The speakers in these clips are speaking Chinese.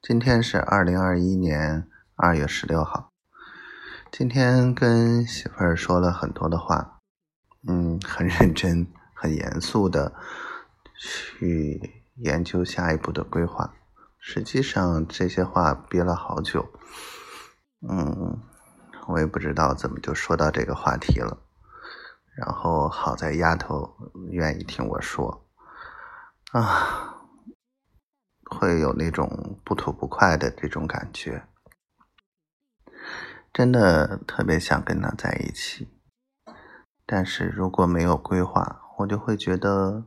今天是二零二一年二月十六号。今天跟媳妇儿说了很多的话，嗯，很认真、很严肃的去研究下一步的规划。实际上这些话憋了好久，嗯，我也不知道怎么就说到这个话题了。然后好在丫头愿意听我说，啊。会有那种不吐不快的这种感觉，真的特别想跟他在一起，但是如果没有规划，我就会觉得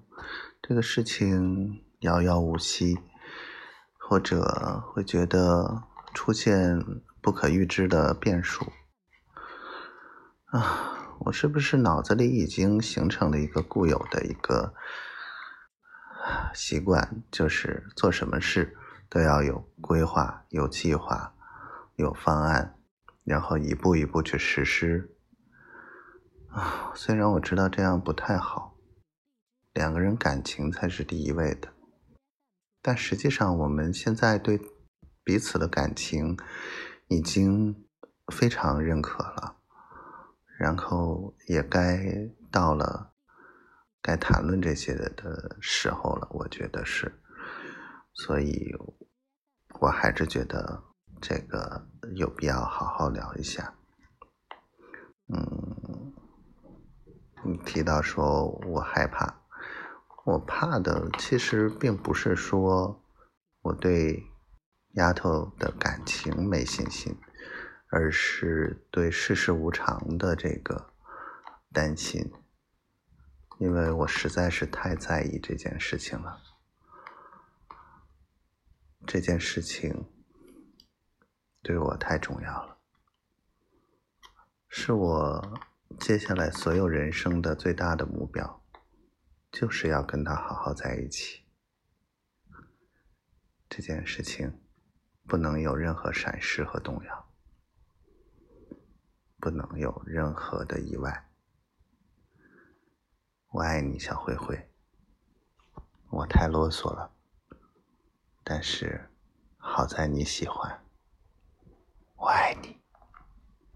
这个事情遥遥无期，或者会觉得出现不可预知的变数。啊，我是不是脑子里已经形成了一个固有的一个？习惯就是做什么事都要有规划、有计划、有方案，然后一步一步去实施。啊，虽然我知道这样不太好，两个人感情才是第一位的，但实际上我们现在对彼此的感情已经非常认可了，然后也该到了。该谈论这些的时候了，我觉得是，所以我还是觉得这个有必要好好聊一下。嗯，你提到说我害怕，我怕的其实并不是说我对丫头的感情没信心，而是对世事无常的这个担心。因为我实在是太在意这件事情了，这件事情对我太重要了，是我接下来所有人生的最大的目标，就是要跟他好好在一起。这件事情不能有任何闪失和动摇，不能有任何的意外。我爱你，小灰灰。我太啰嗦了，但是好在你喜欢。我爱你。